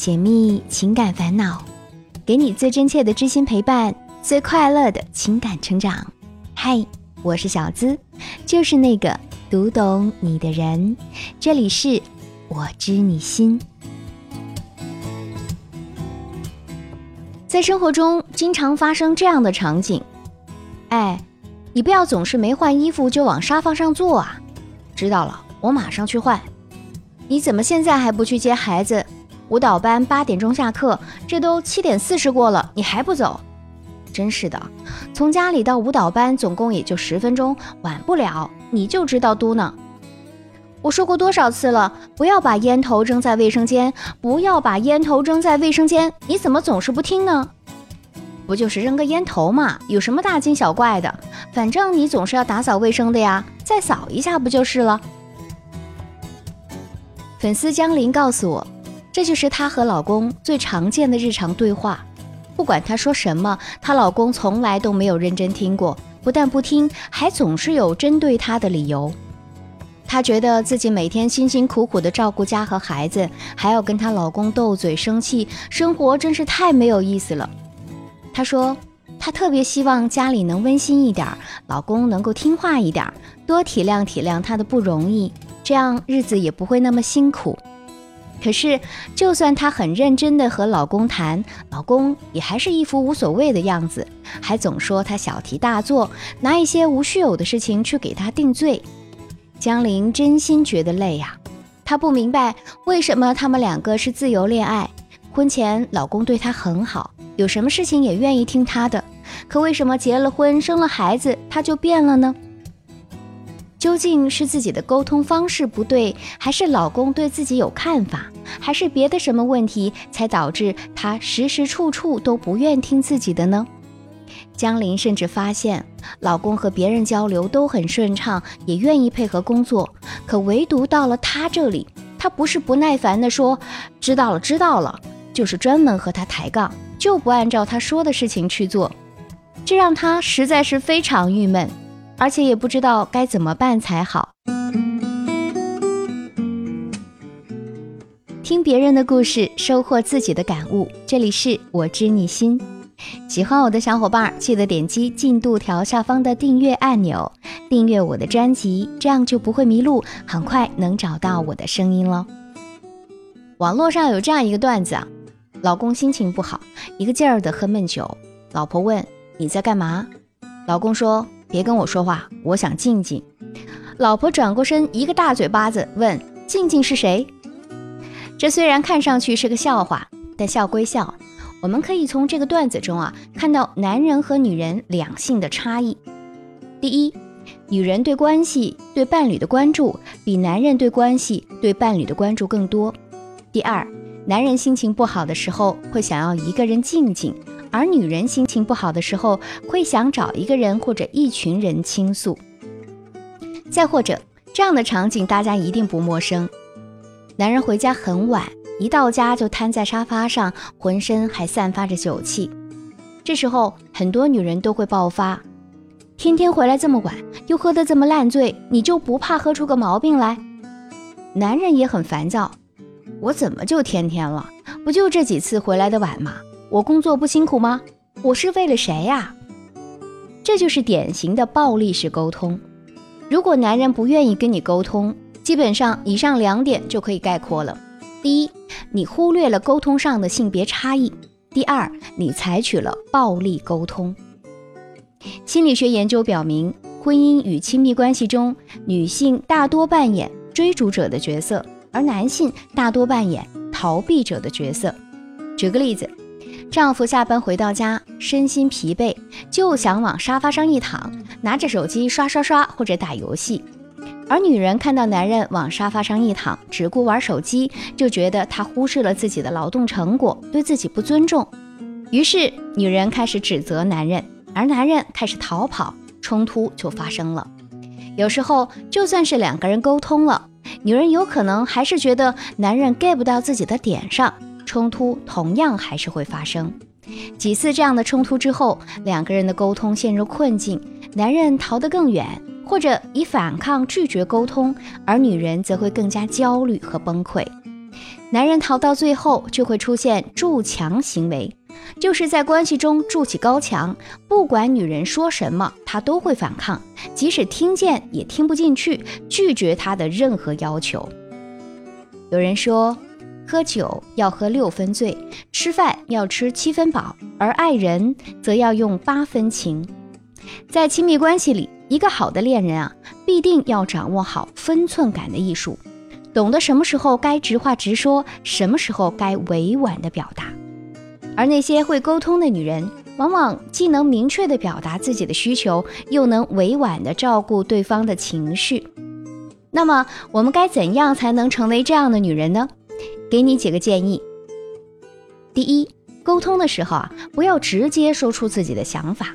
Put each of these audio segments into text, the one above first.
解密情感烦恼，给你最真切的知心陪伴，最快乐的情感成长。嗨，我是小资，就是那个读懂你的人。这里是我知你心。在生活中，经常发生这样的场景：哎，你不要总是没换衣服就往沙发上坐啊！知道了，我马上去换。你怎么现在还不去接孩子？舞蹈班八点钟下课，这都七点四十过了，你还不走？真是的，从家里到舞蹈班总共也就十分钟，晚不了，你就知道嘟囔。我说过多少次了，不要把烟头扔在卫生间，不要把烟头扔在卫生间，你怎么总是不听呢？不就是扔个烟头嘛，有什么大惊小怪的？反正你总是要打扫卫生的呀，再扫一下不就是了？粉丝江林告诉我。这就是她和老公最常见的日常对话，不管她说什么，她老公从来都没有认真听过，不但不听，还总是有针对她的理由。她觉得自己每天辛辛苦苦的照顾家和孩子，还要跟她老公斗嘴生气，生活真是太没有意思了。她说，她特别希望家里能温馨一点，老公能够听话一点，多体谅体谅她的不容易，这样日子也不会那么辛苦。可是，就算她很认真的和老公谈，老公也还是一副无所谓的样子，还总说她小题大做，拿一些无须有的事情去给她定罪。江玲真心觉得累呀，她不明白为什么他们两个是自由恋爱，婚前老公对她很好，有什么事情也愿意听她的，可为什么结了婚生了孩子，她就变了呢？究竟是自己的沟通方式不对，还是老公对自己有看法，还是别的什么问题，才导致她时时处处都不愿听自己的呢？江林甚至发现，老公和别人交流都很顺畅，也愿意配合工作，可唯独到了她这里，他不是不耐烦地说“知道了，知道了”，就是专门和他抬杠，就不按照他说的事情去做，这让他实在是非常郁闷。而且也不知道该怎么办才好。听别人的故事，收获自己的感悟。这里是我知你心，喜欢我的小伙伴记得点击进度条下方的订阅按钮，订阅我的专辑，这样就不会迷路，很快能找到我的声音了。网络上有这样一个段子啊，老公心情不好，一个劲儿的喝闷酒，老婆问你在干嘛，老公说。别跟我说话，我想静静。老婆转过身，一个大嘴巴子，问：“静静是谁？”这虽然看上去是个笑话，但笑归笑，我们可以从这个段子中啊，看到男人和女人两性的差异。第一，女人对关系、对伴侣的关注，比男人对关系、对伴侣的关注更多。第二，男人心情不好的时候，会想要一个人静静。而女人心情不好的时候，会想找一个人或者一群人倾诉。再或者，这样的场景大家一定不陌生：男人回家很晚，一到家就瘫在沙发上，浑身还散发着酒气。这时候，很多女人都会爆发：天天回来这么晚，又喝得这么烂醉，你就不怕喝出个毛病来？男人也很烦躁：我怎么就天天了？不就这几次回来的晚吗？我工作不辛苦吗？我是为了谁呀？这就是典型的暴力式沟通。如果男人不愿意跟你沟通，基本上以上两点就可以概括了：第一，你忽略了沟通上的性别差异；第二，你采取了暴力沟通。心理学研究表明，婚姻与亲密关系中，女性大多扮演追逐者的角色，而男性大多扮演逃避者的角色。举个例子。丈夫下班回到家，身心疲惫，就想往沙发上一躺，拿着手机刷刷刷或者打游戏；而女人看到男人往沙发上一躺，只顾玩手机，就觉得他忽视了自己的劳动成果，对自己不尊重。于是，女人开始指责男人，而男人开始逃跑，冲突就发生了。有时候，就算是两个人沟通了，女人有可能还是觉得男人 get 不到自己的点上。冲突同样还是会发生，几次这样的冲突之后，两个人的沟通陷入困境，男人逃得更远，或者以反抗拒绝沟通，而女人则会更加焦虑和崩溃。男人逃到最后就会出现筑墙行为，就是在关系中筑起高墙，不管女人说什么，他都会反抗，即使听见也听不进去，拒绝她的任何要求。有人说，喝酒要喝六分醉，吃饭要吃七分饱，而爱人则要用八分情。在亲密关系里，一个好的恋人啊，必定要掌握好分寸感的艺术。懂得什么时候该直话直说，什么时候该委婉的表达，而那些会沟通的女人，往往既能明确的表达自己的需求，又能委婉的照顾对方的情绪。那么，我们该怎样才能成为这样的女人呢？给你几个建议。第一，沟通的时候啊，不要直接说出自己的想法。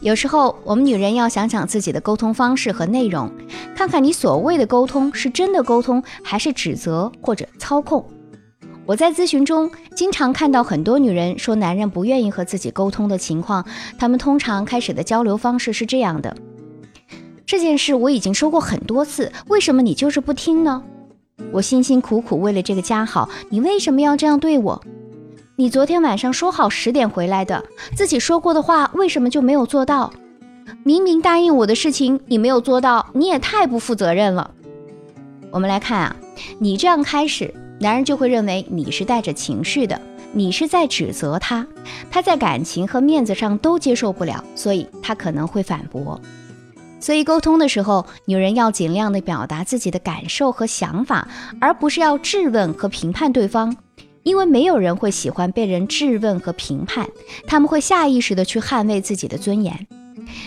有时候，我们女人要想想自己的沟通方式和内容，看看你所谓的沟通是真的沟通，还是指责或者操控。我在咨询中经常看到很多女人说男人不愿意和自己沟通的情况，她们通常开始的交流方式是这样的：这件事我已经说过很多次，为什么你就是不听呢？我辛辛苦苦为了这个家好，你为什么要这样对我？你昨天晚上说好十点回来的，自己说过的话为什么就没有做到？明明答应我的事情你没有做到，你也太不负责任了。我们来看啊，你这样开始，男人就会认为你是带着情绪的，你是在指责他，他在感情和面子上都接受不了，所以他可能会反驳。所以沟通的时候，女人要尽量的表达自己的感受和想法，而不是要质问和评判对方。因为没有人会喜欢被人质问和评判，他们会下意识的去捍卫自己的尊严。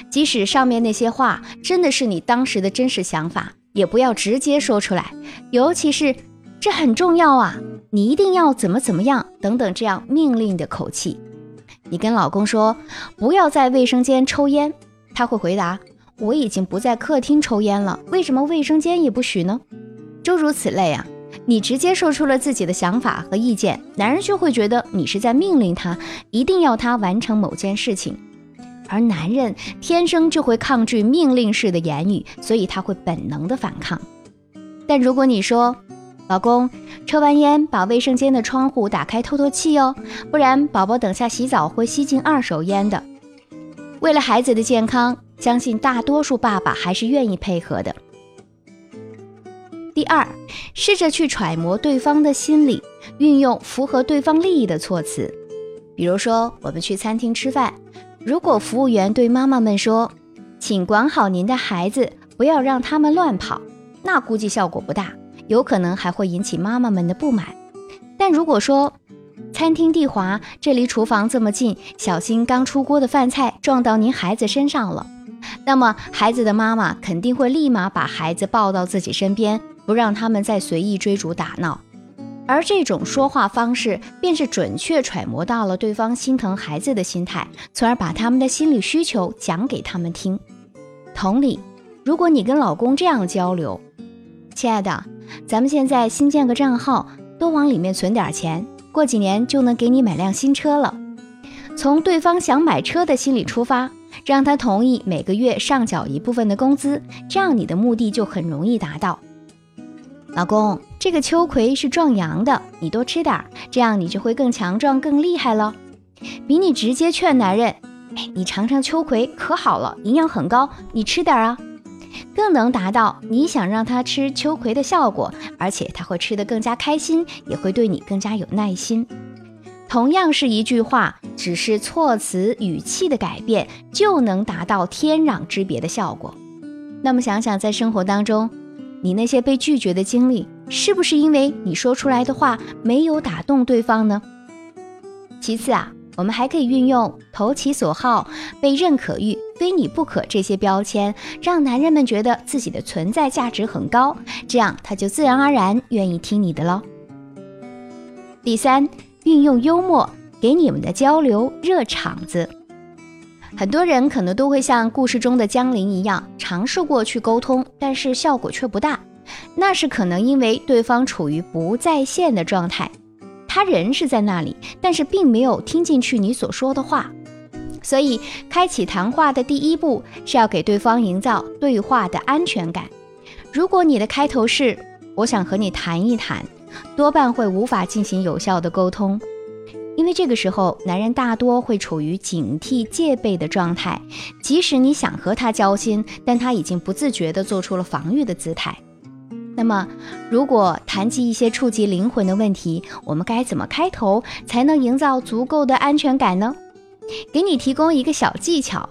即使上面那些话真的是你当时的真实想法，也不要直接说出来。尤其是这很重要啊，你一定要怎么怎么样等等这样命令的口气。你跟老公说不要在卫生间抽烟，他会回答我已经不在客厅抽烟了，为什么卫生间也不许呢？诸如此类啊。你直接说出了自己的想法和意见，男人就会觉得你是在命令他，一定要他完成某件事情。而男人天生就会抗拒命令式的言语，所以他会本能的反抗。但如果你说，老公，抽完烟把卫生间的窗户打开透透气哦，不然宝宝等下洗澡会吸进二手烟的。为了孩子的健康，相信大多数爸爸还是愿意配合的。第二，试着去揣摩对方的心理，运用符合对方利益的措辞。比如说，我们去餐厅吃饭，如果服务员对妈妈们说：“请管好您的孩子，不要让他们乱跑”，那估计效果不大，有可能还会引起妈妈们的不满。但如果说：“餐厅地滑，这离厨房这么近，小心刚出锅的饭菜撞到您孩子身上了”，那么孩子的妈妈肯定会立马把孩子抱到自己身边。不让他们再随意追逐打闹，而这种说话方式便是准确揣摩到了对方心疼孩子的心态，从而把他们的心理需求讲给他们听。同理，如果你跟老公这样交流：“亲爱的，咱们现在新建个账号，多往里面存点钱，过几年就能给你买辆新车了。”从对方想买车的心理出发，让他同意每个月上缴一部分的工资，这样你的目的就很容易达到。老公，这个秋葵是壮阳的，你多吃点儿，这样你就会更强壮、更厉害了。比你直接劝男人，哎，你尝尝秋葵可好了，营养很高，你吃点啊，更能达到你想让他吃秋葵的效果，而且他会吃得更加开心，也会对你更加有耐心。同样是一句话，只是措辞语气的改变，就能达到天壤之别的效果。那么想想在生活当中。你那些被拒绝的经历，是不是因为你说出来的话没有打动对方呢？其次啊，我们还可以运用“投其所好”“被认可欲”“非你不可”这些标签，让男人们觉得自己的存在价值很高，这样他就自然而然愿意听你的喽。第三，运用幽默，给你们的交流热场子。很多人可能都会像故事中的江林一样，尝试过去沟通，但是效果却不大。那是可能因为对方处于不在线的状态，他人是在那里，但是并没有听进去你所说的话。所以，开启谈话的第一步是要给对方营造对话的安全感。如果你的开头是“我想和你谈一谈”，多半会无法进行有效的沟通。因为这个时候，男人大多会处于警惕、戒备的状态，即使你想和他交心，但他已经不自觉地做出了防御的姿态。那么，如果谈及一些触及灵魂的问题，我们该怎么开头才能营造足够的安全感呢？给你提供一个小技巧，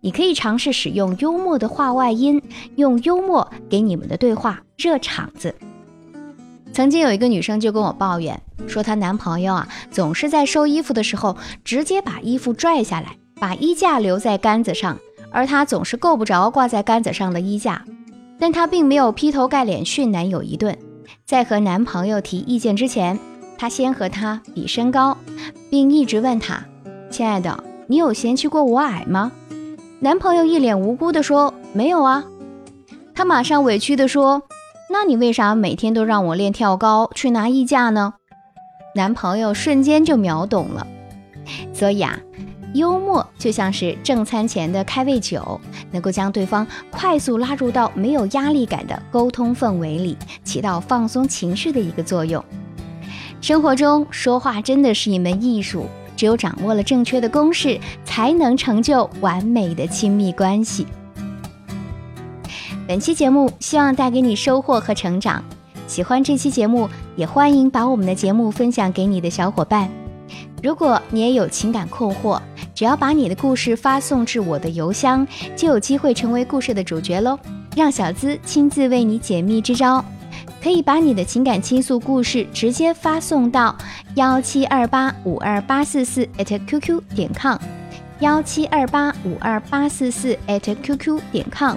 你可以尝试使用幽默的话外音，用幽默给你们的对话热场子。曾经有一个女生就跟我抱怨说，她男朋友啊总是在收衣服的时候直接把衣服拽下来，把衣架留在杆子上，而她总是够不着挂在杆子上的衣架。但她并没有劈头盖脸训男友一顿，在和男朋友提意见之前，她先和他比身高，并一直问他：“亲爱的，你有嫌弃过我矮吗？”男朋友一脸无辜地说：“没有啊。”她马上委屈地说。那你为啥每天都让我练跳高去拿衣架呢？男朋友瞬间就秒懂了。所以啊，幽默就像是正餐前的开胃酒，能够将对方快速拉入到没有压力感的沟通氛围里，起到放松情绪的一个作用。生活中说话真的是一门艺术，只有掌握了正确的公式，才能成就完美的亲密关系。本期节目希望带给你收获和成长。喜欢这期节目，也欢迎把我们的节目分享给你的小伙伴。如果你也有情感困惑，只要把你的故事发送至我的邮箱，就有机会成为故事的主角喽！让小资亲自为你解密支招。可以把你的情感倾诉故事直接发送到幺七二八五二八四四 @QQ 点 com，幺七二八五二八四四 @QQ 点 com。